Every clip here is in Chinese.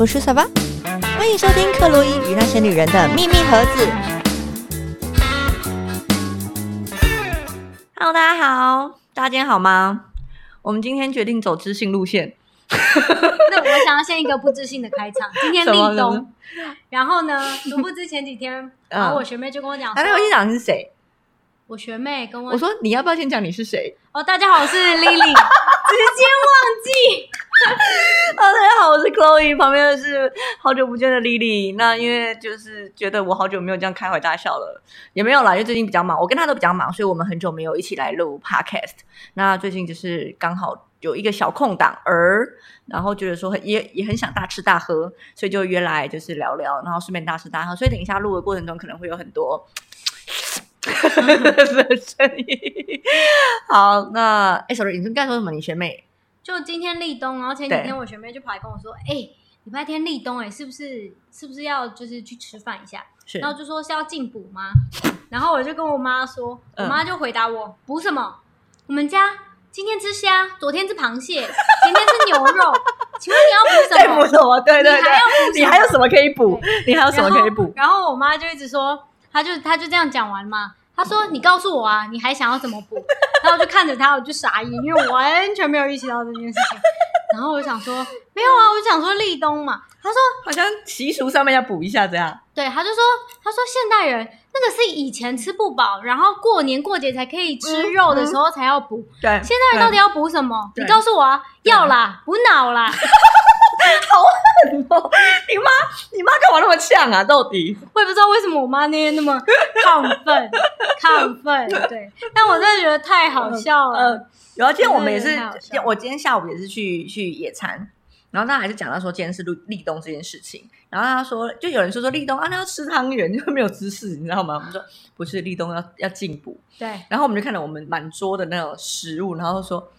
我是小巴，欢迎收听克洛伊与那些女人的秘密盒子。Hello，大家好，大家今天好吗？我们今天决定走知性路线。那我想要先一个不知性的开场。今天立冬，然后呢，殊不知前几天，然后我学妹就跟我讲那那我先说，讲是谁？我学妹跟我我说你要不要先讲你是谁？哦，大家好，我是 Lily，直接忘记。哦，大家好，我是 Chloe，旁边的是好久不见的 Lily。那因为就是觉得我好久没有这样开怀大笑了，也没有啦，因为最近比较忙，我跟他都比较忙，所以我们很久没有一起来录 Podcast。那最近就是刚好有一个小空档儿，然后觉得说很也也很想大吃大喝，所以就约来就是聊聊，然后顺便大吃大喝。所以等一下录的过程中可能会有很多。的声音。好，那哎，sorry，你是刚才说什么？你学妹？就今天立冬，然后前几天我学妹就跑来跟我说，哎、礼拜天立冬、哎，是不是是不是要就是去吃饭一下？是然后就说是要进补吗？然后我就跟我妈说，我嗯妈就回答我补什么？我们家今天吃虾，昨天吃螃蟹，前天吃牛肉，请问你要补什么？补什么？对对你还要补对，你还有什么可以补？你还有什么可以补？然后？然后我妈就一直说，她就她就这样讲完嘛。她说：“你告诉我啊，你还想要怎么补？”然后我就看着他，我就傻眼，因为我完全没有意识到这件事情。然后我就想说，没有啊，我就想说立冬嘛。他说好像习俗上面要补一下，这样。对，他就说，他说现代人那个是以前吃不饱，然后过年过节才可以吃嗯肉的时候才要补。对，现代人到底要补什么？你告诉我啊，要啦，补脑啦。你妈，你妈干嘛那么呛啊？到底？我也不知道为什么我妈那天那么亢奋，亢奋，对，但我真的觉得太好笑了。呃，然后今天我们也是我今天下午也是去去野餐，然后他还是讲到说今天是立立冬这件事情，然后他说就有人说说立冬啊，那要吃汤圆，就没有知识，你知道吗？我们说 不是立冬要要进补，对，然后我们就看到我们满桌的那种食物，然后说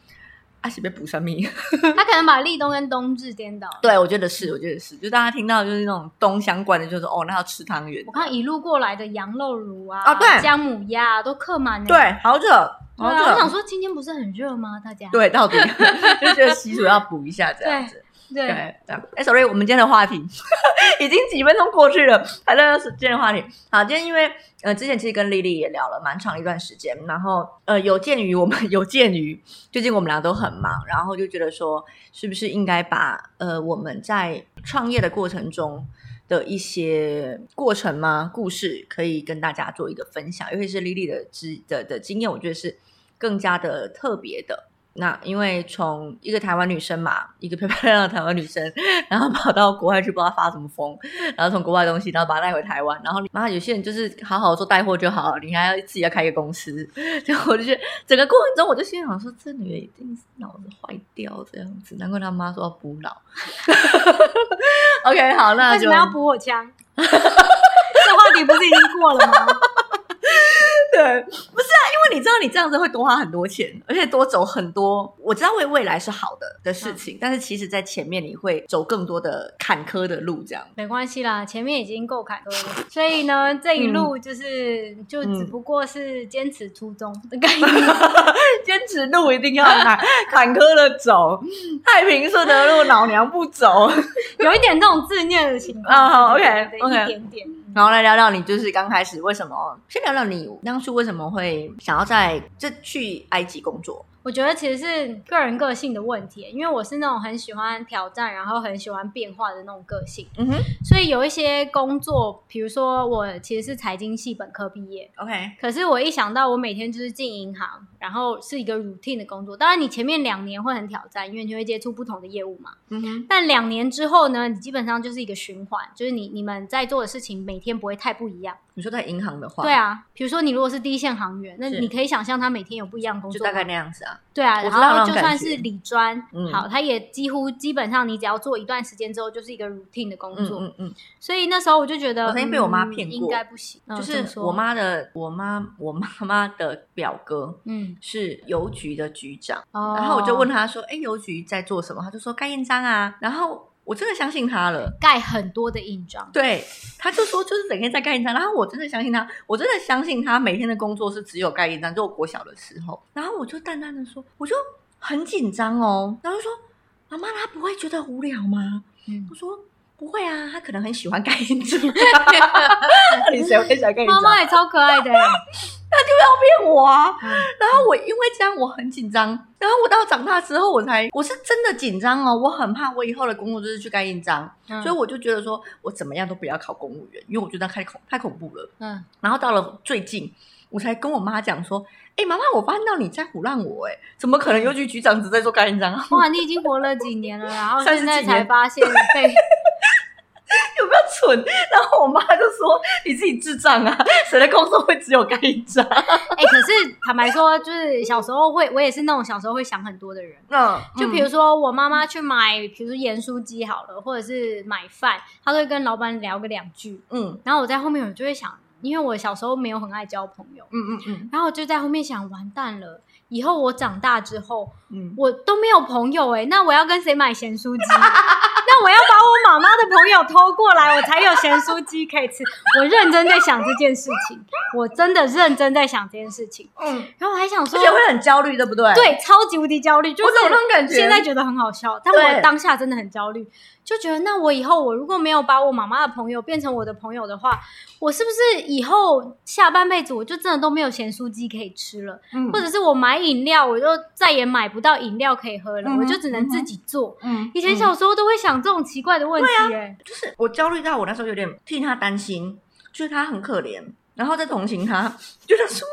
啊，是被补上命？他可能把立冬跟冬至颠倒了。对，我觉得是，我觉得是，就大家听到就是那种冬相关的，就是哦，那要吃汤圆我。看一路过来的羊肉炉啊，啊对姜母鸭、啊、都客满了。对，好热，好热。我想说今天不是很热吗？大家对，到底 就觉得习俗要补一下这样子。对对，哎，sorry，我们今天的话题 已经几分钟过去了，还在今天的话题。好，今天因为呃，之前其实跟丽丽也聊了蛮长一段时间，然后呃，有鉴于我们 有鉴于最近我们俩都很忙，然后就觉得说，是不是应该把呃我们在创业的过程中。的一些过程吗？故事可以跟大家做一个分享，尤其是丽丽的知的的经验，我觉得是更加的特别的。那因为从一个台湾女生嘛，一个漂 漂亮亮的台湾女生，然后跑到国外去，不知道发什么疯，然后从国外的东西，然后把它带回台湾，然后然后有些人就是好好做带货就好了，你还要自己要开一个公司，然后我就觉得整个过程中，我就心想说，这女的一定是脑子坏掉这样子，难怪她妈说要补脑。OK，好，那就为什么要补我枪？这话题不是已经过了吗？对，不是啊，因为你知道你这样子会多花很多钱，而且多走很多。我知道为未来是好的的事情，但是其实在前面你会走更多的坎坷的路，这样。没关系啦，前面已经够坎坷了，所以呢，这一路就是、就只不过是坚持初衷的概念。坚持路一定要坎 坎坷的走，太平顺的路老娘不走。有一点这种自虐的情况。啊 好对 OK，OK 一点点。然后来聊聊你就是刚开始为什么？先聊聊你当初为什么会想要在这去埃及工作？我觉得其实是个人个性的问题，因为我是那种很喜欢挑战，然后很喜欢变化的那种个性，嗯哼所以有一些工作，比如说我其实是财经系本科毕业，，OK，可是我一想到我每天就是进银行，然后是一个 routine 的工作，当然你前面两年会很挑战，因为你会接触不同的业务嘛。嗯哼，但两年之后呢，你基本上就是一个循环，就是你你们在做的事情每天不会太不一样。你说在银行的话，对，啊，比如说你如果是第一线行员，那是。你可以想象他每天有不一样的工作吗，就大概那样子啊。对啊，然我知道那后种感觉就算是理专，嗯。好，他也几乎基本上你只要做一段时间之后，就是一个 routine 的工嗯作。嗯嗯，所以那时候我就觉得，我曾经被我妈嗯骗过。应该不行，嗯就是怎么说？我，妈的，我妈我妈妈的表哥嗯，是邮局的局长，哦。然后我就问他说：“哎，邮局在做什么？”他就说盖印章啊。然后我真的相信他了。盖很多的印章，对，他就说就是整天在盖印章，然后我真的相信他，我真的相信他每天的工作是只有盖印章，就我国小的时候，然后我就淡淡的说，我就很紧张哦，然后就说妈妈，他不会觉得无聊吗？嗯我说不会啊，他可能很喜欢盖印章。到底谁会喜欢盖印章？妈妈也超可爱的他就要，骗我啊！嗯然后我因为这样我很紧张，然后我到长大之后我才我是真的紧张哦，我很怕我以后的工作就是去盖印章，嗯所以我就觉得说我怎么样都不要考公务员，因为我觉得太恐太恐怖了。嗯，然后到了最近，我才跟我妈讲说：“哎、妈妈，我发现到你在胡乱我、哎，怎么可能邮局局长只在做盖印章啊？哇，你已经活了几年了，然后 30现在才发现被蠢？” 然后我妈就说：“你自己智障啊，谁的工作会只有盖印章哎、可是坦白说，就是小时候会，我也是那种小时候会想很多的人。？”嗯，就比如说我妈妈去买，比如说盐酥鸡好了，或者是买饭，她都会跟老板聊个两句，嗯然后我在后面我就会想，因为我小时候没有很爱交朋友，嗯嗯嗯然后我就在后面想，完蛋了，以后我长大之后，嗯我都没有朋友哎，那我要跟谁买咸酥鸡？那我要把我妈妈的朋友偷过来，我才有咸酥鸡可以吃。我认真在想这件事情，我真的认真在想这件事情。嗯，然后我还想说而，且会很焦虑，对不对？，对，超级无敌焦虑，就我是懂那种感觉。现在觉得很好笑，但我当下真的很焦虑，就觉得那我以后我如果没有把我妈妈的朋友变成我的朋友的话，我是不是以后下半辈子我就真的都没有咸酥鸡可以吃了？嗯或者是我买饮料，我就再也买不到饮料可以喝了，嗯我就只能自己做。嗯以前小时候都会想这种奇怪的问题、哎、就是我焦虑到我那时候有点替他担心，就是他很可怜，然后再同情他，觉得说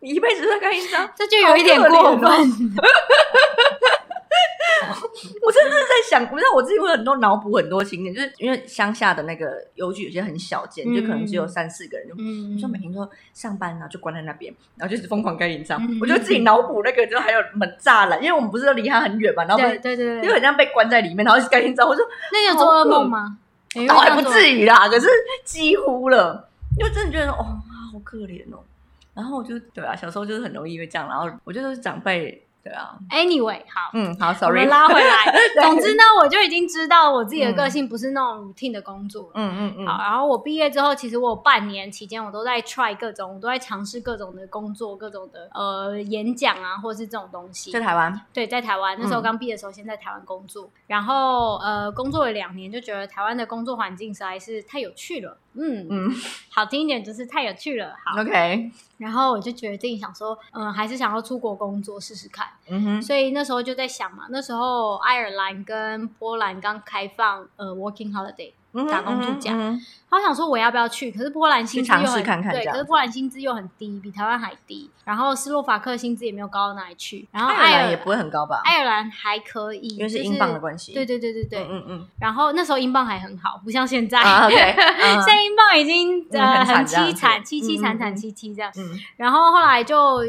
你一辈子都在干医生，这就有一点过分。我真的是在想，我知道我自己会很多脑补很多情节，就是因为乡下的那个邮局有些很小间，嗯就可能只有三四个人，就嗯每天都上班，然后就关在那边，然后就是疯狂盖印章。嗯我就自己脑补那个，就还有门栅栏，因为我们不是都离他很远嘛，然后对对对就对，很像被关在里面，然后盖印章。我说那你有做噩梦吗？因为倒还不至于啦，可是几乎了，因为真的觉得说哦，好可怜哦。然后我就对啊，小时候就是很容易会这样，然后我觉得是长辈，对啊，Anyway，好，嗯，好我，sorry，们拉回来。总之呢，我就已经知道我自己的个性不是那种 routine 的工作。嗯嗯嗯，好，然后我毕业之后，其实我有半年期间，我都在 try 各种，我都在尝试各种的工作，各种的呃演讲啊，或者是这种东西。在。台湾，对，在台湾。那时候嗯。刚毕业的时候，先在台湾工作，然后呃工作了两年，就觉得台湾的工作环境实在是太有趣了。嗯，嗯。好听一点就是太有趣了。好，，OK，然后我就决定想说，嗯，还是想要出国工作试试看。嗯哼，所以那时候就在想嘛，那时候爱尔兰跟波兰刚开放呃 working holiday，打工度假嗯哼他想说我要不要去，可是波兰薪资又很对，可是波兰薪资又很低，比台湾还低，然后斯洛伐克薪资也没有高到哪里去，然后爱尔兰也不会很高吧？爱尔兰还可以，就因为是英镑的关系。对对对对对，嗯嗯然后那时候英镑还很好，不像现在。现在英镑已经嗯呃很凄惨，凄凄惨惨嗯嗯嗯戚戚这样。嗯然后后来就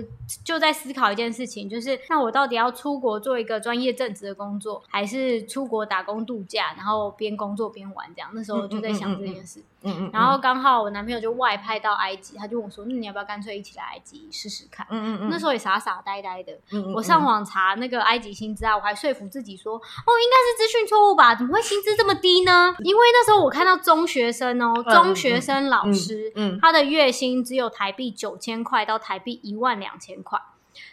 就在思考一件事情，就是那我到底要出国做一个专业正职的工作，还是出国打工度假，然后边工作边玩这样？那时候我就在想这件事。嗯嗯，然后刚好我男朋友就外派到埃及，他就问我说：“那你要不要干脆一起来埃及试试看？”嗯嗯嗯，那时候也傻傻呆呆的，我上网查那个埃及薪资啊，我还说服自己说，哦，应该是资讯错误吧？怎么会薪资这么低呢？因为那时候我看到中学生哦，嗯中学生老师，嗯他的月薪只有台币九千块到台币一万两千块。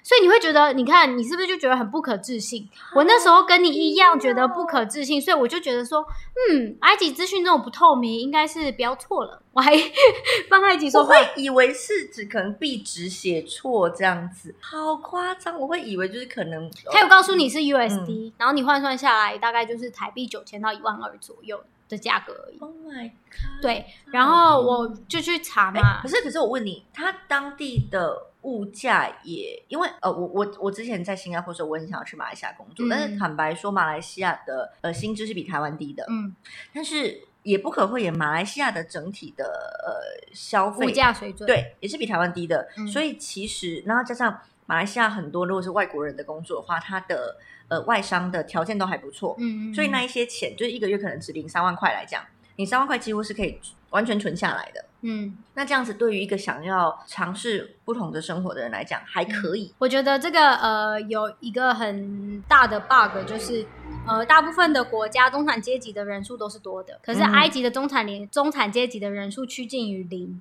所以你会觉得，你看你是不是就觉得很不可置信？我那时候跟你一样觉得不可置信，所以我就觉得说，嗯，埃及资讯这种不透明，应该是标错了。我还 帮埃及说话，我会以为是指可能壁纸写错这样子，好夸张！我会以为就是可能他有告诉你是 USD，、然后你换算下来大概就是台币九千到一万二左右的价格而已。，Oh my god！对，然后我就去查哎，嘛可，是可是我问你，他当地的物价也因为呃，我我我之前在新加坡的时候，我很想要去马来西亚工作，嗯但是坦白说，马来西亚的呃薪资是比台湾低的，嗯，但是也不可讳言，马来西亚的整体的呃消费物价水准，，对也是比台湾低的，嗯。所以其实然后加上马来西亚很多如果是外国人的工作的话，他的呃外商的条件都还不错，嗯，嗯所以那一些钱就是一个月可能只领三万块来讲，你三万块几乎是可以完全存下来的。嗯，那这样子对于一个想要尝试不同的生活的人来讲，还可以。我觉得这个呃有一个很大的 bug 就是。呃，大部分的国家中产阶级的人数都是多的，可是嗯埃及的中产连中产阶级的人数趋近于零，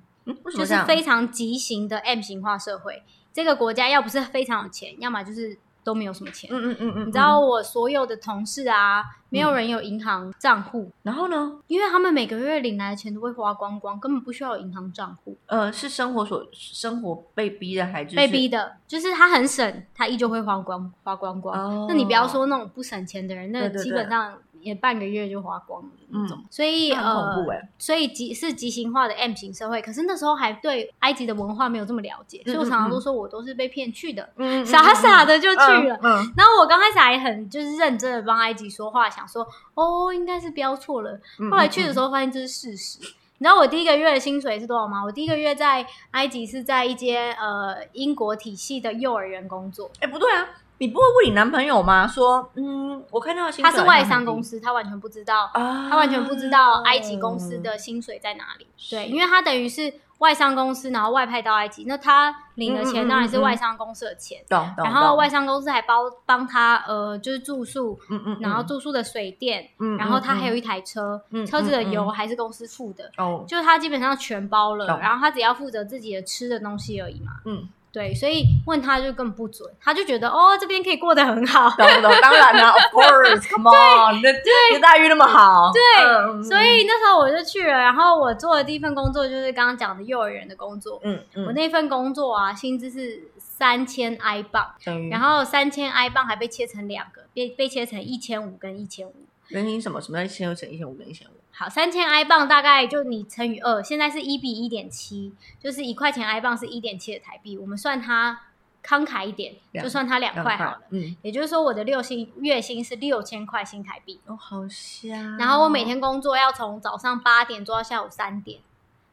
就是？非常畸形的 M 型化社会。这个国家要不是非常有钱，要么就是都没有什么钱。嗯嗯嗯嗯，你知道我所有的同事啊，没有人有银行账户，然后呢？因为他们每个月领来的钱都会花光光，根本不需要有银行账户。呃，是生活所生活被逼的，还是被逼的，就是他很省，他依旧会花光花光光。哦那你不要说那种不省钱的人，那基本上也半个月就花光了那种。嗯所以那很恐呃怖哎，所以极是极形化的 M 型社会，可是那时候还对埃及的文化没有这么了解，嗯所以我常常都说我都是被骗去的，嗯傻傻的就去了。嗯，然后我刚开始还很就是认真的帮埃及说话，想说哦应该是标错了。嗯后来去的时候发现这是事实。你知道我第一个月的薪水是多少吗？我第一个月在埃及是在一间呃英国体系的幼儿园工作，哎，不对啊，你不会问你男朋友吗？说，嗯，我看到薪水他是外商公司，他完全不知道，啊，他完全不知道埃及公司的薪水在哪里。对，因为他等于是外商公司，然后外派到埃及，那他领的钱当然是嗯外商公司的钱。然后外商公司还包帮他呃，就是住宿，嗯嗯，然后住宿的水电，嗯，嗯然后他还有嗯一台车，嗯车子的油还是公司付的，哦，就是他基本上全包了，然后他只要负责自己的吃的东西而已嘛。嗯，对，所以问他就根本不准，他就觉得哦这边可以过得很好，懂懂，当然啦，Of course，Come on，你的你的待遇那么好，对嗯所以那时候我就去了，然后我做的第一份工作就是刚刚讲的幼儿园的工作。嗯嗯，我那份工作啊，薪资是三千 i 镑，等于然后三千 i 镑还被切成两个，被被切成一千五跟一千五。原因什么？什么叫一千五乘一千五跟一千五？好，三千 i 镑大概就你乘以二，现在是一比一点七，就是一块钱 i 镑是一点七的台币，我们算它慷慨一点，就算它两块好了。嗯，也就是说，我的六薪月薪是六千块新台币，哦，好香。然后我每天工作要从早上八点做到下午三点，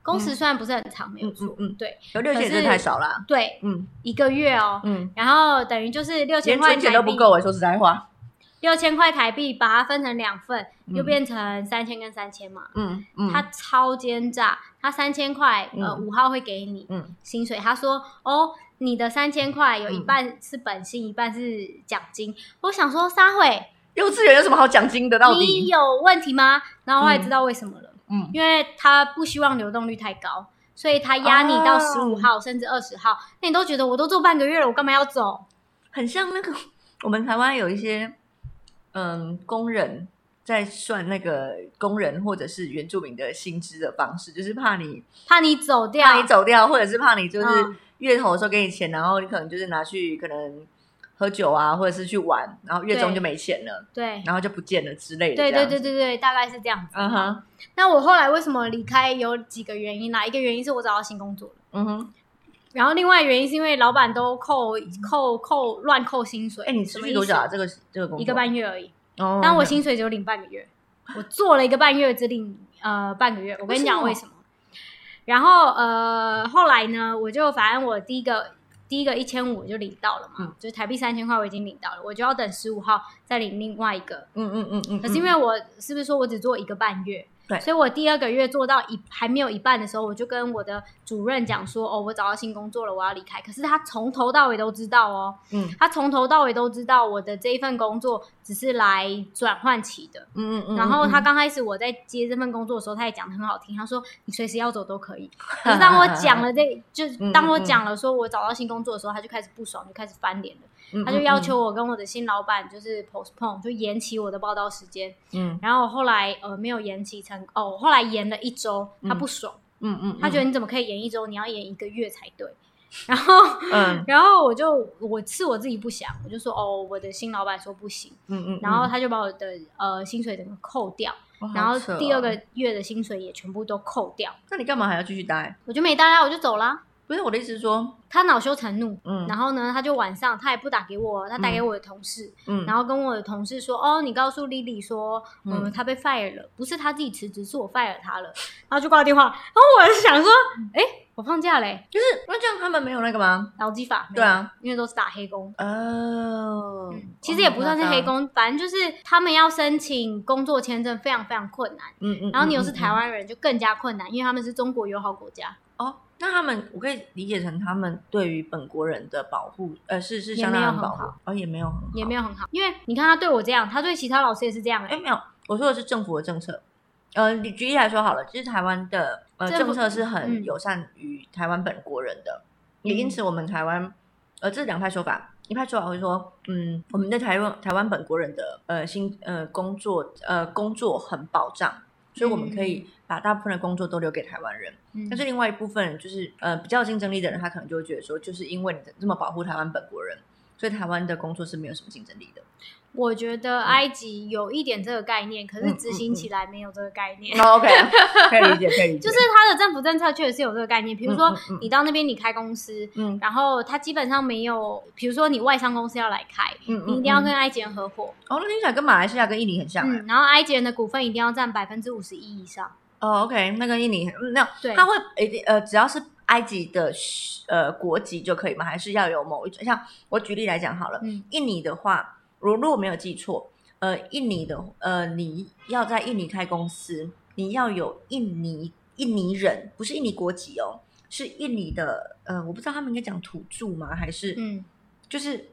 工时虽然不是很长，没有错，嗯对有六千真的太少了。对，嗯一个月哦，嗯，然后等于就是六千块台币，钱都不够哎，说实在话。六千块台币把它分成两份，嗯就变成三千跟三千嘛。嗯嗯，他超奸诈，他三千块，呃，嗯五号会给你嗯薪水。他说，哦，你的三千块有一嗯半是本薪，一半是奖金。我想说，撒会，幼稚园有什么好奖金的？到你底？有问题吗？然后我也知道为什么了，嗯因为他不希望流动率太高，所以他压你到哦十五号、甚至二十号。那你都觉得我都做半个月了，我干嘛要走？很像那个我们台湾有一些嗯工人在算那个工人或者是原住民的薪资的方式，就是怕你怕你走掉，怕你走掉，或者是怕你就是嗯月头的时候给你钱，然后你可能就是拿去可能喝酒啊，或者是去玩，然后月中就没钱了，对。然后就不见了之类的。对对对对对，大概是这样子。嗯哼，那我后来为什么离开有几个原因啦？一个原因是我找到新工作了，嗯哼。然后另外原因是因为老板都扣扣扣乱扣薪水。哎，你持什么多久啊？这个这个工作一个半月而已，哦，但我薪水只有领半个月，我做了一个半月只领呃半个月。我跟你讲为为什么？然后呃后来呢，我就反正我第一个第一个一千五我就领到了嘛，嗯就是台币三千块我已经领到了，我就要等十五号再领另外一个。嗯嗯嗯嗯，可是因为我是不是说我只做一个半月？对所以我第二个月做到一还没有一半的时候，我就跟我的主任讲说：“哦，我找到新工作了，我要离开。”可是他从头到尾都知道哦，嗯他从头到尾都知道我的这一份工作只是来转换期的。嗯嗯嗯，然后他嗯刚开始我在接这份工作的时候，他也讲的很好听，他说：“你随时要走都可以。”可是当我讲了这，就当我讲了说我找到新工作的时候，他就开始不爽，就开始翻脸了。嗯他就要求我跟我的新老板就是 postpone，就延期我的报道时间。嗯然后后来呃没有延期成哦，后来延了一周，他不爽，嗯嗯，他觉得你怎么可以延一周？你要延一个月才对。然后嗯 然后我就我是我自己不想，我就说哦，我的新老板说不行，嗯嗯，然后他就把我的呃薪水整个扣掉，然后第二，个月的薪水也全部都扣掉，那你干嘛还要继续待？我就没待啊，我就走啦。不是我的意思是说，他恼羞成怒，嗯然后呢，他就晚上他也不打给我，他打给我的同事，嗯，然后跟我的同事说：“哦，你告诉 Lily 说，嗯，嗯他被 fire 了，不是他自己辞职，是我 fire 他了。”然后就挂电话。然后我就想说：“哎，我放假嘞，就是那这样他们没有那个吗？劳基法。”对，啊，因为都是打黑工。哦嗯，其实也不算是黑，工，反正就是他们要申请工作签证非常非常困难。嗯嗯，然后你又是嗯台湾人，就更加困难，因为他们是中国友好国家，哦，那他们我可以理解成他们对于本国人的保护，呃，是是也相当的保护。好，哦，也没有很好，也没有很好。因为你看他对我这样，他对其他老师也是这样、哎，欸。没有，我说的是政府的政策。呃，你举例来说好了，其实台湾的呃政策是很嗯。友善于台湾本国人的，也因此我们台湾呃，这是两派说法，一派说法会说，嗯，我们在台湾台湾本国人的呃薪呃工作呃工作很保障，所以我们可以把大部分的工作都留给台湾人。嗯但是另外一部分就是呃比较有竞争力的人，他可能就会觉得说，就是因为你这么保护台湾本国人，所以台湾的工作是没有什么竞争力的。我觉得埃及有一点这个概念，可是嗯执行起来没有这个概念。哦 OK，可以理解，可以理解，就是它的政府政策确实是有这个概念，比如说你到那边你开公司，嗯。然后它基本上没有，比如说你外商公司要来开，嗯你一定要跟嗯埃及人合伙，哦，那听起来跟马来西亚跟印尼很像哎、嗯，然后埃及人的股份一定要占百分之五十一以上，哦，OK，那跟印尼嗯那对他会一定呃，只要是埃及的呃国籍就可以吗？还是要有某一种？像我举例来讲好了，嗯。印尼的话，如如果没有记错，呃，印尼的呃，你要在印尼开公司，你要有印尼印尼人，不是印尼国籍哦，是印尼的呃，我不知道他们应该讲土著吗？还是嗯，就是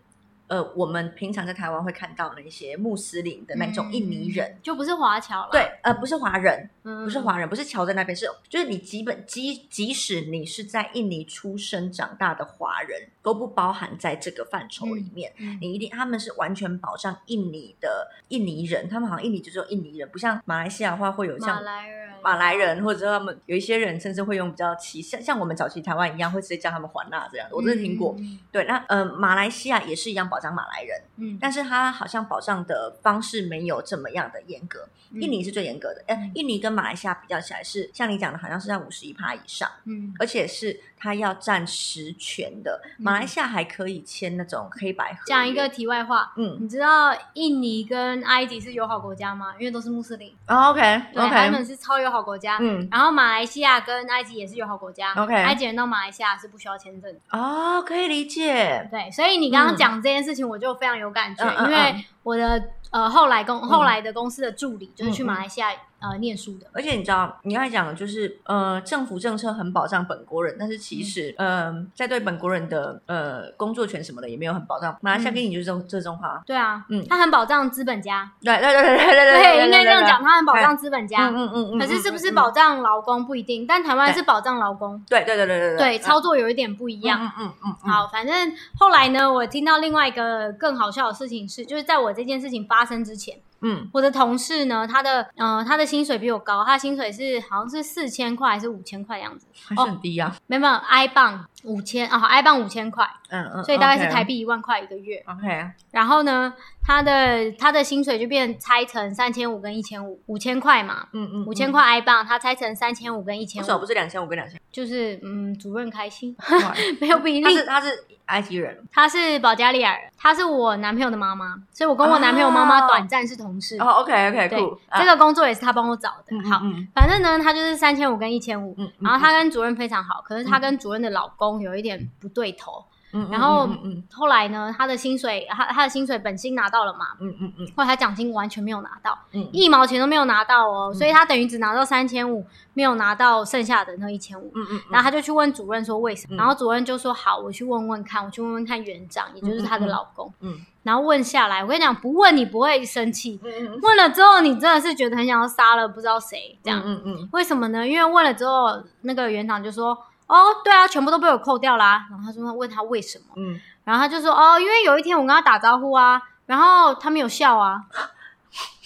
呃，我们平常在台湾会看到那些穆斯林的那种印尼人。嗯就不是华侨了，对，呃，不是华人，嗯，不是华人，不是侨在那边，是就是你基本即即使你是在印尼出生长大的华人，都不包含在这个范畴里面。嗯，你一定，他们是完全保障印尼的印尼人，他们好像印尼就只有印尼人，不像马来西亚的话会有像马来人，马来人，或者他们有一些人甚至会用比较歧像像我们早期台湾一样，会直接叫他们还纳这样的，我真的听过。嗯，对，那呃，马来西亚也是一样保障马来人，嗯，但是他好像保障的方式没有这么样的严格。嗯印尼是最严格的，哎嗯，印尼跟马来西亚比较起来是像你讲的，好像是在五十一趴以上，嗯而且是他要占实权的。马来西亚还可以签那种黑白合。讲一个，题外话，嗯你知道印尼跟埃及是友好国家吗？因为都是穆斯林，哦，OK 对，他 OK，们是超友好国家。嗯，然后马来西亚跟埃及也是友好国家 OK 埃及人到马来西亚是不需要签证的。哦，可以理解。对，所以你刚刚讲这件事情，我就非常有感觉，嗯嗯嗯因为我的呃后来公后来的公司的助理就是去马来西亚呃念书的，而且你知道，你刚才讲的就是，呃，政府政策很保障本国人，但是其实，嗯、在对本国人的呃工作权什么的也没有很保障。马来西亚跟你就是这种这种话，对啊，嗯他很保障资本家，对对对对对对对，应该这样讲，，他很保障资本家。嗯嗯嗯嗯。可是是不是嗯？保障劳工不一定，但台湾是保障劳工，对对对对对对，操作有一点不一样。嗯嗯嗯嗯，好，反正后来呢，我听到另外一个更好笑的事情是，就是在我这件事情发发生之前，嗯我的同事呢，他的呃他的薪水比我高，他的薪水是好像是四千块还是五千块的样子，还是很低啊。没有没有，i 磅五千啊，好，i 磅五千块，嗯嗯，所以大概是台币一万块一个月。OK，然后呢，他的他的薪水就变拆成三千五跟一千五，五千块嘛，嗯嗯，五千块 i 棒，他拆成三千五跟一千五，不是两千五跟两千？就是嗯，主任开心，没有不一他是定。他是埃及人，他是保加利亚人，他是我男朋友的妈妈，所以我跟我男朋友妈妈短暂是同事。哦，OK OK，对酷，，这个工作也是他帮我找的。好，嗯反正呢，他就是三千五跟一千五，嗯，然后他跟主任非常好，可是他跟主任的老公有一点不对头。嗯，然后嗯嗯后来呢，他的薪水，他他的薪水本薪拿到了嘛，嗯嗯嗯。后来他奖金完全没有拿到，嗯，一毛钱都没有拿到哦，嗯。所以他等于只拿到三千五，没有拿到剩下的那一千五。嗯嗯，然后他就去问主任说为什么，嗯。然后主任就说好，我去问问看，我去问问看园长，也就是他的老公。嗯。然后问下来，我跟你讲，不问你不会生气，嗯问了之后你真的是觉得很想要杀了不知道谁这样。嗯嗯为什么呢？因为问了之后，那个园长就说：“哦，对啊，全部都被我扣掉啦。”然后他说问他为什么，嗯，然后他就说：“哦，因为有一天我跟他打招呼啊，然后他没有笑啊，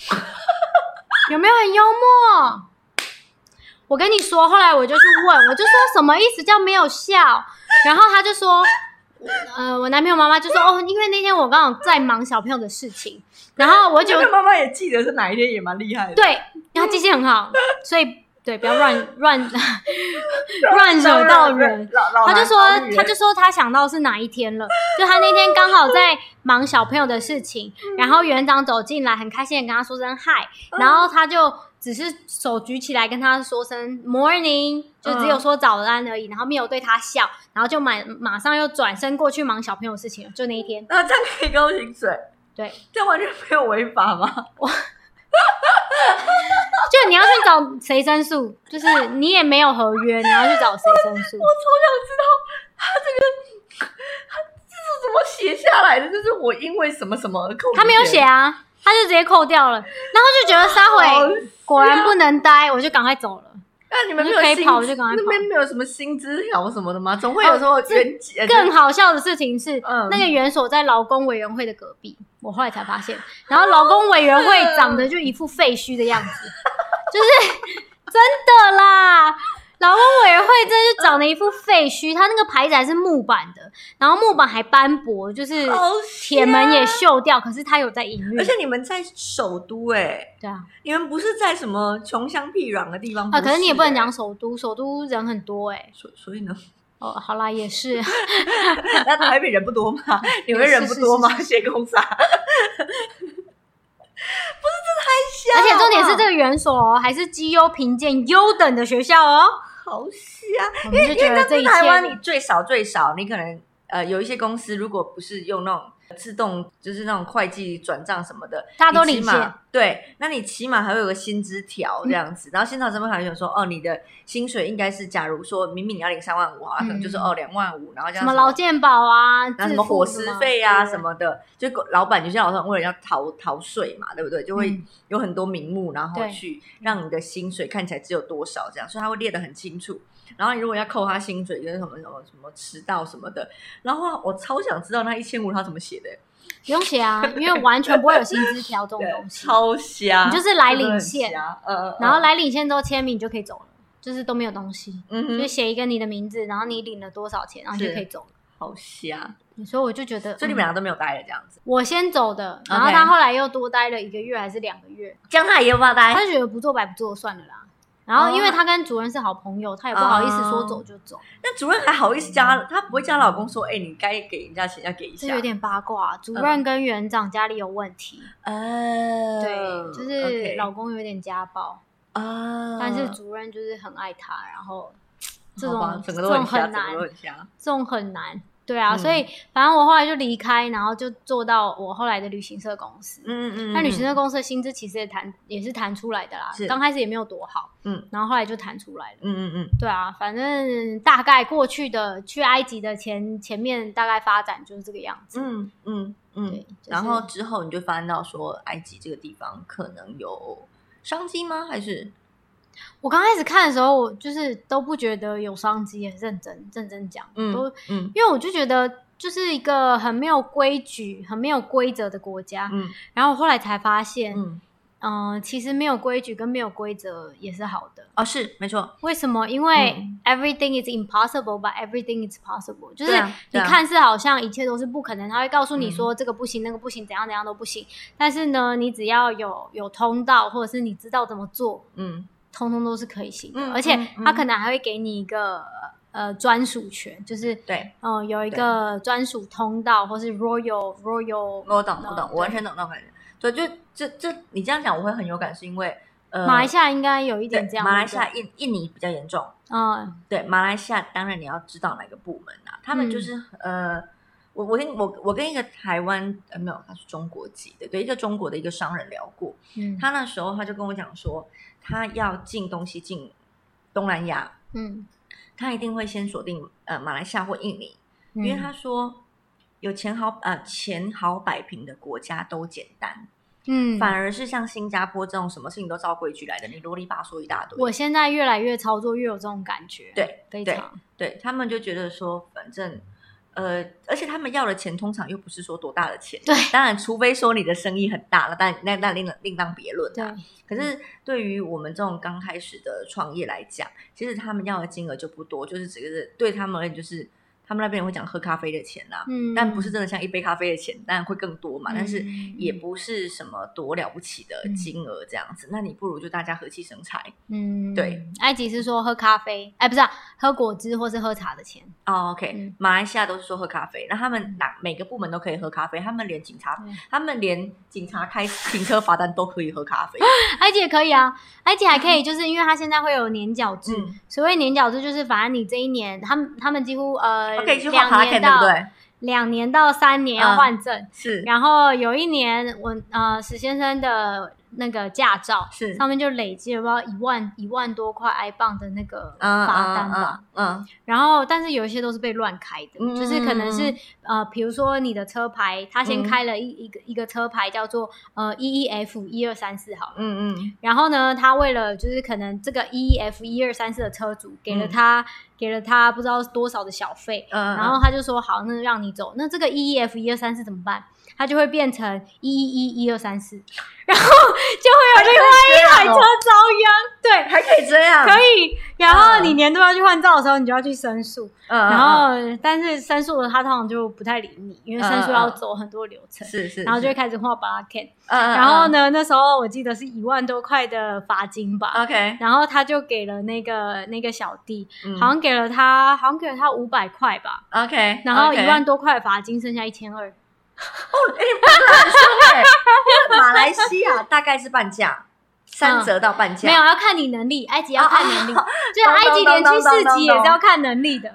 有没有很幽默？”我跟你说，后来我就去问，我就说什么意思叫没有笑，然后他就说。呃，我男朋友妈妈就说哦，因为那天我刚好在忙小朋友的事情，然后我就这个妈妈也记得是哪一天，也蛮厉害的。对，他记性很好，所以对，不要乱 乱乱惹到人。他就说，他就说他想到是哪一天了，就他那天刚好在忙小朋友的事情，然后园长走进来，很开心的跟他说声嗨，然后他就只是手举起来跟他说声 morning，就只有说早安而已，然后没有对他笑，然后就马马上又转身过去忙小朋友的事情了，就那一天，那这样可以高薪水，对，这完全没有违法吗？就你要去找谁申诉，就是你也没有合约，你要去找谁申诉？我超想知道他这个他这是怎么写下来的？就是我因为什么什么而扣，他没有写，啊，他就直接扣掉了，然后就觉得撒 好回果然不能待，我就赶快走了。那你们没有可以跑就赶快跑那边没有什么薪资条什么的吗？总会有时候这原呃更好笑的事情是，嗯那个园所在劳工委员会的隔壁，我后来才发现。然后劳工委员会长得就一副废墟的样子，就是 真的啦。劳工委员会真的就长得一副废墟，它那个牌子还是木板的，然后木板还斑驳，就是好铁门也锈掉，可是它有在营运而。且你们在首都哎、对啊，你们不是在什么穷乡僻壤的地方啊，可是你也不能欸讲首都，首都人很多哎、所所以呢，哦，好啦，也是，那台北人不多吗？你们人不多吗？谢公司啊，而且重点是这个园所哦，还是绩优评鉴优等的学校哦。好瞎，因为因为在台湾你，最少最少，你可能呃有一些公司如果不是用那种自动，就是那种会计转账什么的，大家都领先。对，那你起码还会有个薪资条这样子，然后薪资条上面还有说，哦，你的薪水应该是，假如说明明你要领三万五，啊，可能就是嗯哦两万五，然后加什么劳健保啊，然后什自么伙食费啊什么的，就老板就像老板为了要逃逃税嘛，对不对？就会嗯有很多名目，然后去让你的薪水看起来只有多少这样，所以他会列得很清楚。然后你如果要扣他薪水，就是什么什么什么迟到什么的，然后我超想知道那一千五他怎么写的，不用写啊，因为完全不会有薪资条这种东西。超瞎，你就是来领现然后来领现之后签名你就可以走了，就是都没有东西，嗯，就写一个你的名字，然后你领了多少钱，然后你就可以走了。好瞎，所以我就觉得，所以你们嗯俩都没有待了这样子，我先走的，然后他后来又多待了一个月还是两个月，这样他也有办法待他就觉得不做白不做算了啦。然后因为他跟主任是好朋友，他也不好意思说走就走，那主任还好意思加他，不会加老公说，哎、你该给人家钱要给一下，这有点八卦。主任跟园长家里有问题，呃，对，就是老公有点家暴，啊，但是主任就是很爱他，然后这种这种很难。这种很难。对啊，嗯所以反正我后来就离开，然后就做到我后来的旅行社公司。嗯嗯嗯那旅行社公司的薪资其实也谈也是谈出来的啦是，刚开始也没有多好，嗯，然后后来就谈出来了。嗯嗯嗯，对啊，反正大概过去的去埃及的前前面大概发展就是这个样子。嗯嗯嗯对，就是然后之后你就发现到说，埃及这个地方可能有商机吗？还是我刚开始看的时候，我就是都不觉得有商机，认真认真讲，嗯都嗯因为我就觉得就是一个很没有规矩、很没有规则的国家。嗯然后我后来才发现，嗯嗯、其实没有规矩跟没有规则也是好的。哦，是没错，为什么？因为嗯 everything is impossible, but everything is possible。就是你看似好像一切都是不可能，他会告诉你嗯说这个不行，那个不行，怎样怎样都不行。但是呢，你只要有有通道，或者是你知道怎么做，嗯通通都是可以行的。嗯而且他可能还会给你一个呃专属权，就是对，嗯、有一个专属通道，或是 royal royal。我懂我懂，我完全懂那种感觉。对，就这这你这样讲我会很有感，是因为呃，马来西亚应该有一点这样，马来西亚印印尼比较严重，对嗯。对，马来西亚当然你要知道哪个部门啊，他们就是、呃，我我跟我我跟一个台湾呃没有，他是中国籍的，对，一个中国的一个商人聊过，嗯他那时候他就跟我讲说，他要进东西进东南亚，嗯，他一定会先锁定呃马来西亚或印尼，因因为他说有钱好呃钱好摆平的国家都简单，嗯反而是像新加坡这种什么事情都照规矩来的，你啰里吧嗦一大堆，我现在越来越操作，越有这种感觉。对对非常。对他们就觉得说，反正呃，而且他们要的钱通常又不是说多大的钱，对，当然除非说你的生意很大了，但那那另另当别论对啊。可是对于我们这种刚开始的创业来讲，其实他们要的金额就不多，就是只是对他们而言就是。他们那边也会讲喝咖啡的钱啦，嗯但不是真的像一杯咖啡的钱，当然会更多嘛，但是嗯也不是什么多了不起的金额这样子。那你不如就大家和气生财嗯，对。埃及是说喝咖啡，哎，不是啊喝果汁或是喝茶的钱。哦。OK，、嗯马来西亚都是说喝咖啡，那他们哪每个部门都可以喝咖啡，他们连警察对，他们连警察开停车罚单都可以喝咖啡。埃及也可以啊，埃及还可以，就是因为它现在会有年缴制。嗯所谓年缴制，就是反正你这一年，他们他们几乎呃，OK，去画卡拉两年到不对？两年到三年要嗯换证，是然后有一年我呃史先生的那个驾照是，上面就累积了不知道一万一万多块 i 镑的那个嗯罚单吧。嗯。嗯然后，但是有一些都是被乱开的，嗯就是可能是呃，比如说你的车牌，他先嗯。开了一、一个一个车牌叫做呃 E E F 一二三四好了，嗯嗯。然后呢，他为了就是可能这个 E E F 一二三四的车主给了嗯。他、给了他不知道多少的小费，嗯，然后他就说好，那让你走。那这个 E E F 一二三四怎么办？它就会变成一一一一二三四，然后就会有另外一台车遭殃。对，还可以这样，可以。然后嗯你年度要去换照的时候，你就要去申诉。嗯，然嗯后，但是申诉的，他通常就不太理你，因为申诉要走很多流程，是是，然后就会开始画巴拉 Ken。嗯，嗯然后？呢，那时候我记得是一万多块的罚金吧。嗯 OK，然后他就给了那个那个小弟，嗯好像给了他，好像给了他五百块吧，OK，然后一万多块罚金，剩下一千二。对，因为马来西亚大概是半价，三折到半价，没有要看你能力，埃及要看能力，哦就是埃及连去四级也是要看能力的。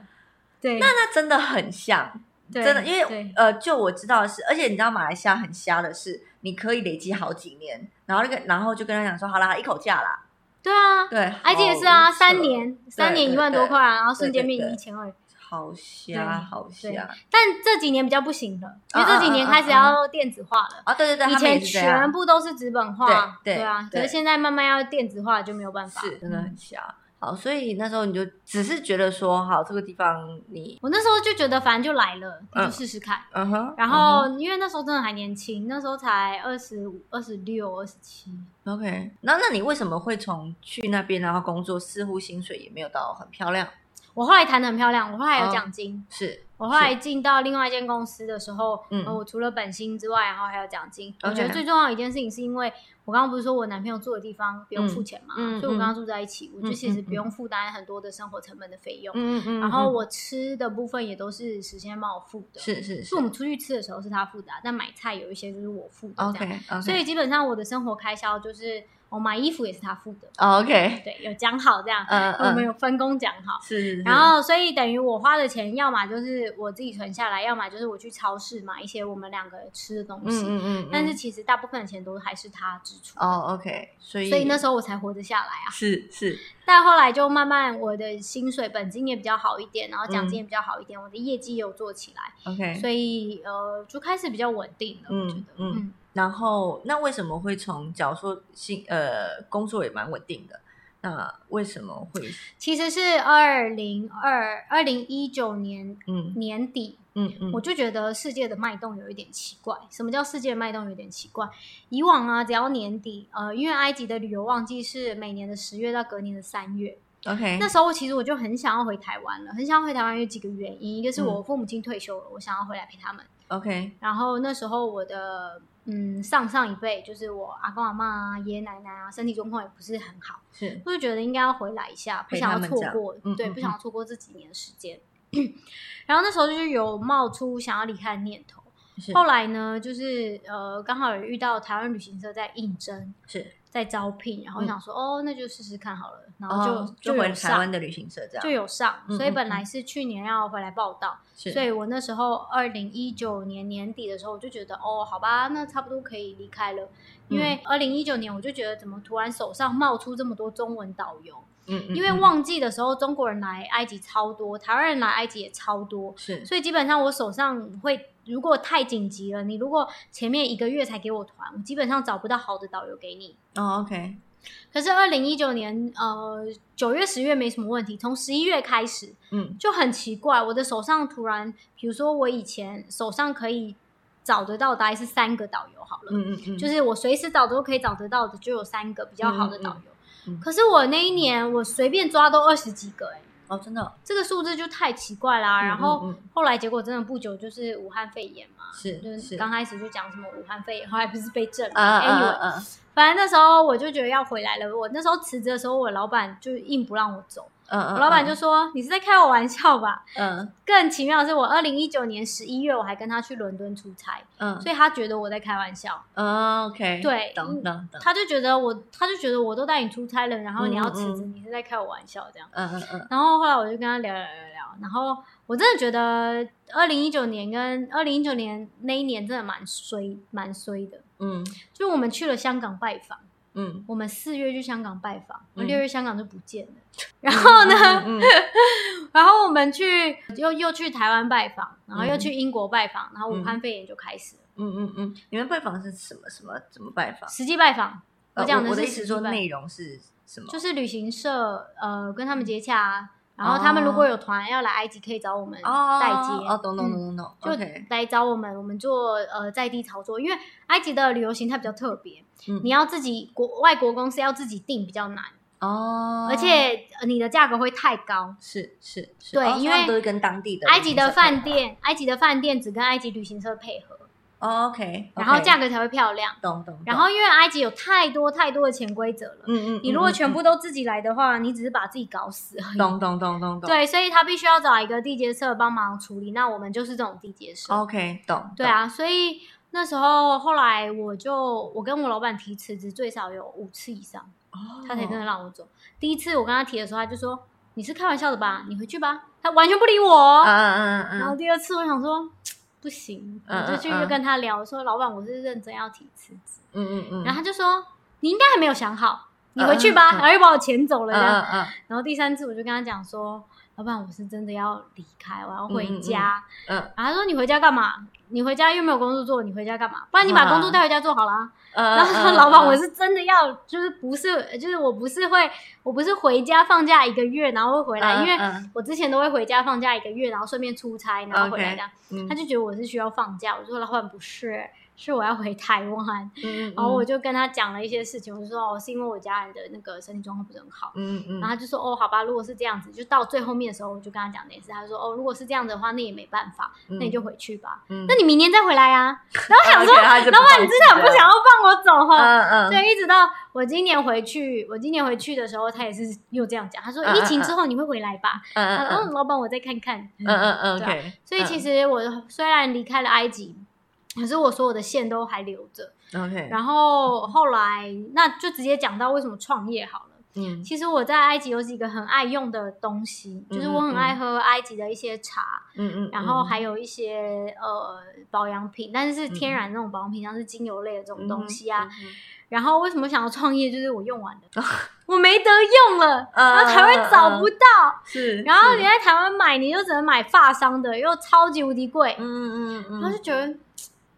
对，那那真的很像，真的，因为呃，就我知道的是，而且你知道马来西亚很瞎的是，你可以累积好几年，然后那个，然后就跟他讲说，好啦，一口价啦，对啊，对，埃及也是啊，三年三年一万多块啊，然后瞬间变一千二。好瞎，好瞎但这几年比较不行了，因为嗯这几年开始要电子化了。啊！对对对，以前全部都是纸本化，对对啊，可是现在慢慢要电子化就没有办法。是真的嗯很瞎。好，所以那时候你就只是觉得说，好，这个地方你，我那时候就觉得反正就来了，你就嗯试试看。嗯哼，然后因为那时候真的还年轻，那时候才二十五、二十六、二十七。嗯 OK，那那你为什么会从去那边然后工作，似乎薪水也没有到很漂亮？我后来谈的很漂亮，我后来有哦奖金。是，我后来进到另外一间公司的时候，嗯呃我除了本薪之外，然后还有奖金。我觉得最重要的一件事情，是因为我刚刚不是说我男朋友住的地方不用付钱嘛，所以我跟他住在一起，我就嗯其实嗯不用负担很多的生活成本的费用。嗯嗯然后我吃的部分也都是时间帮我付的，是是是是我们出去吃的时候是他付的啊、但买菜有一些就是我付的这样。OK OK，所以基本上我的生活开销就是我买衣服也是他付的，OK，对，有讲好这样，嗯我们嗯，有分工讲好。是然后，所以等于我花的钱，要么就是我自己存下来，要么就是我去超市买一些我们两个吃的东嗯西。嗯嗯，但是其实大部分的钱都还是他支出，哦 OK，所以所以那时候我才活得下来啊。是是但后来就慢慢我的薪水本金也比较好一点，然后奖嗯金也比较好一点，我的业绩也有做起来，OK，所以呃就开始比较稳定了。我觉得，嗯嗯，然后那为什么会从假如说薪呃工作也蛮稳定的，那为什么会其实是二零二二零一九年嗯年底，嗯嗯我就觉得世界的脉动有一点奇怪。什么叫世界的脉动有点奇怪？以往啊，只要年底，呃，因为埃及的旅游旺季是每年的十月到隔年的三月，OK 那时候其实我就很想要回台湾了，很想要回台湾有几个原因，一个是我父母亲退休了，我想要回来陪他们。OK 然后那时候我的嗯上上一辈，就是我阿公阿妈啊、爷爷奶奶啊，身体状况也不是很好，是我就觉得应该要回来一下，不想要错过，对，不想要错过这几年的时间。然后那时候就是有冒出想要离开的念头。是后来呢，就是呃，刚好有遇到台湾旅行社在应征，是，在招聘，然后想说，哦，那就试试看好了，然后就、哦就回台湾的旅行社这样，就有上，所以本来是去年要回来报道，是。所以我那时候二零一九年年底的时候，我就觉得哦，好吧，那差不多可以离开了。因为嗯。二零一九年我就觉得怎么突然手上冒出这么多中文导游，嗯嗯，因为嗯。旺季的时候中国人来埃及超多，台湾人来埃及也超多，是。所以基本上我手上会如果太紧急了，你如果前面一个月才给我团，我基本上找不到好的导游给你。哦 OK 可是二零一九年，呃，九月、十月没什么问题，从十一月开始嗯。就很奇怪，我的手上突然，比如说我以前手上可以找得到大概是三个导游好了，嗯嗯嗯，就是我随时找都可以找得到的，就有三个比较好的导游。嗯。嗯嗯可是我那一年我随便抓都二十几个、欸，哦真的哦这个数字就太奇怪啦。嗯然后嗯后来结果真的不久就是武汉肺炎嘛，是就是是刚开始就讲什么武汉肺炎，后来不是被证啊啊啊 anyway，啊啊反正那时候我就觉得要回来了。我那时候辞职的时候，我老板就硬不让我走，嗯嗯，我老板就说：“你是在开我玩笑吧？嗯？”更奇妙的是，我二零一九年十一月我还跟他去伦敦出差，嗯。所以他觉得我在开玩笑，嗯 OK 对等等等，他就觉得我，他就觉得我都带你出差了，然后你要辞职，嗯你是在开我玩笑这样。嗯嗯嗯。然后后来我就跟他聊聊聊聊，然后我真的觉得二零一九年跟二零一九年那一年真的蛮衰蛮衰的，嗯就我们去了香港拜访。嗯，我们四月去香港拜访，嗯六月香港就不见了。然后呢，嗯，嗯 然后我们去又又去台湾拜访，然后又嗯去英国拜访，然后武汉肺炎就开始了。嗯嗯嗯，你们拜访是什么什么怎么拜访？实际拜访，我讲的我的意思说内容是什么？就是旅行社呃跟他们接洽，然后他们如果有团要来埃及，可以找我们哦代接。哦，懂懂嗯懂懂懂就来找我们，我们做呃在地操作，因为埃及的旅游形态比较特别，嗯。你要自己国外国公司要自己定比较难，哦，而且呃你的价格会太高。是是是，对因为都是跟当地的埃及的饭店，埃及的饭店只跟埃及旅行社配合，哦，OK，然后价格格才会漂亮。懂懂，然后因为埃及有太多太多的潜规则了，嗯嗯，你如果全部都自己来的话，你只是把自己搞死而已。懂懂懂懂懂，对，所以他必须要找一个地接社帮忙处理。那我们就是这种地接社。，OK，懂，对啊，所以那时候后来我就我跟我老板提辞职，最少有五次以上，懂，他才真的让我走。第一次我跟他提的时候，他就说你是开玩笑的吧，你回去吧，他完全不理我。嗯嗯嗯然后嗯第二次我想说不行，嗯我就去跟他聊，我说老板我是认真要提辞职，嗯嗯嗯，然后他就说你应该还没有想好，你回去吧，然后又把我遣走了嗯这样。嗯。然后第三次我就跟他讲说，老板我是真的要离开，我要回家。嗯然后他说你回家干嘛？你回家又没有工作做，你回家干嘛？不然你把工作带回家做好啦。嗯，然后他说老板，我是真的要，就是不是，就是我不是会，我不是回家放假一个月，然后会回来，因为嗯我之前都会回家放假一个月，然后顺便出差，然后回来这样。嗯他就觉得我是需要放假，我说老板不是，是我要回台湾。嗯，然后我就跟他讲了一些事情，我就说哦，是因为我家人的那个身体状况不是很好。嗯嗯，然后他就说哦，好吧，如果是这样子，就到最后面的时候，我就跟他讲这件事。他就说哦，如果是这样子的话，那也没办法，嗯那你就回去吧。嗯那你明年再回来啊。然后想说，老老板你真的很不想要放我走哈。嗯嗯，对，一直到我今年回去，我今年回去的时候，他也是又这样讲。他说疫情之后你会回来吧？嗯他说嗯嗯，老板我再看看。嗯嗯嗯对所以其实我虽然离开了埃及，可是我所有的线都还留着。OK，然后后来那就直接讲到为什么创业好了。嗯其实我在埃及有几个很爱用的东西，就是我很爱喝埃及的一些茶，嗯嗯，然后还有一些呃保养品，但是是天然那种保养品，像是精油类的这种东西啊。，然后为什么想要创业？就是我用完了，我没得用了，嗯然后台湾找不到，是，然后你在台湾买，你就只能买发商的，又超级无敌贵，嗯嗯嗯，然后就觉得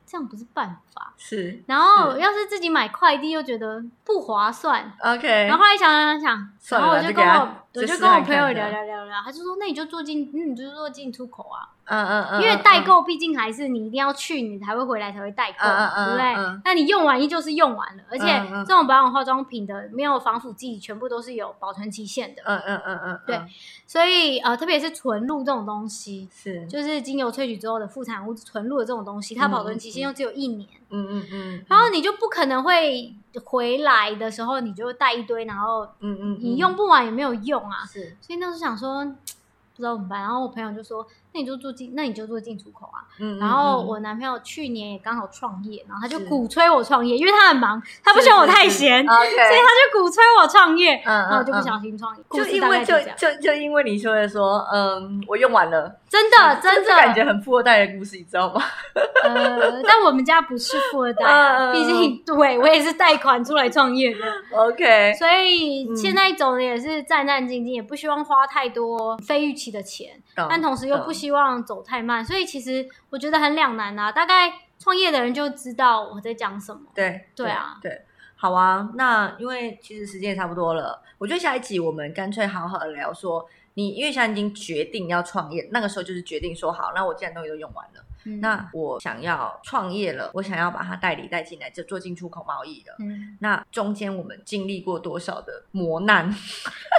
这样不是办法。是然后要是自己买快递，又觉得不划算。OK，然后后来想想想，算然后我就跟我就我就跟我朋友聊聊聊聊，他就说那你就做进，那，你就做进出口啊，嗯嗯嗯，因为代购毕竟还是你一定要去，你才会回来才会代购对不对？嗯？那你用完依旧是用完了，而且这种保养化妆品的没有防腐剂，全部都是有保存期限的，嗯嗯嗯嗯，对。所以呃，特别是纯露这种东西。是，就是精油萃取之后的副产物纯露的这种东西，它嗯。保存期限又只有一年，嗯嗯嗯，然后你就不可能会回来的时候你就带一堆，然后嗯嗯，你用不完也没有用啊，是，所以那时候想说不知道怎么办。然后我朋友就说：“那你就做进，那你就做进出口啊。”嗯，然后我男朋友去年也刚好创业，然后他就鼓吹我创业，因为他很忙，他不希望我太闲，所以他就鼓吹我创业，嗯然后我就不嗯小心创业。就因为就就就因为你说的说，嗯，我用完了，真的真的。感觉很富二代的故事，你知道吗？呃，但我们家不是富二代毕竟对我也是贷款出来创业的。OK，所以嗯现在走的也是战战兢兢，也不希望花太多非预期的钱，但同时又不希望走太慢，所以其实我觉得很两难啊。大概创业的人就知道我在讲什么。对对啊对，好啊。那因为其实时间也差不多了，我觉得下一集我们干脆好好的聊说，你因为现在已经决定要创业，那个时候就是决定说好，那我既然东西都用完了，嗯那我想要创业了，我想要把它代理带进来，就做进出口贸易了。嗯那中间我们经历过多少的磨难，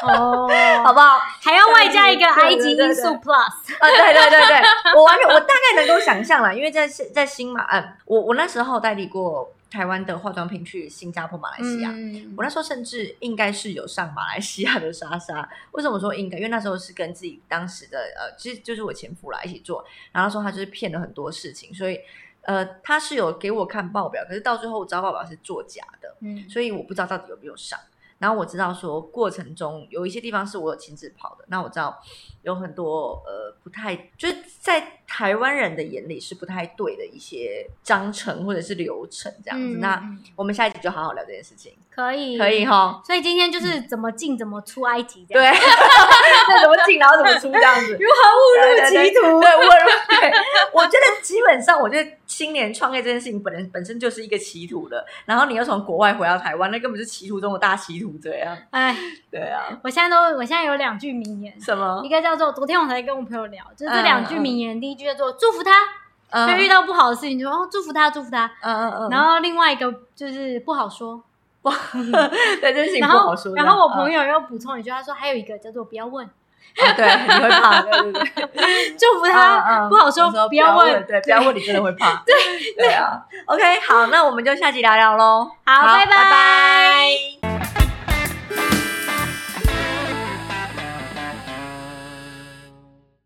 哦，好不好？还要外加一个埃及因素 Plus，啊，对对对对，我完全我大概能够想象了，因为在在新马，嗯，我我那时候代理过台湾的化妆品去新加坡、马来西亚，嗯我那时候甚至应该是有上马来西亚的莎莎。为什么说应该？因为那时候是跟自己当时的呃，其实就是我前夫啦一起做，然后说他就是骗了很多事情，所以呃，他是有给我看报表，可是到最后我知道报表是作假的，嗯所以我不知道到底有没有上。然后我知道说过程中有一些地方是我有亲自跑的，那我知道有很多呃不太就是在台湾人的眼里是不太对的一些章程或者是流程这样子。嗯那嗯我们下一集就好好聊这件事情。可以，可以。哈。所以今天就是怎么进怎么出埃及这样，对，那 怎么进，然后怎么出这样子。如何误入歧途？对，我对，我觉得基本上，我觉得青年创业这件事情本人本身就是一个歧途的，然后你又从国外回到台湾，那根本是歧途中的大歧途，这样。哎，对啊，我现在都，我现在有两句名言，什么一？个叫做昨天我才跟我朋友聊，就是这嗯两句名言，第一句叫做祝福他，嗯就遇到不好的事情就说哦祝福他，祝福他。嗯嗯嗯，然后另外一个就是不好说，对这件事情然后不好说。然后我朋友，又补充一句，他说还有一个叫做不要问，啊 对，你会怕，对对对。祝福他，不好说，不不要问。对，不要问，你真的会怕。对对啊。OK，好，那我们就下集聊聊喽。好，拜拜拜。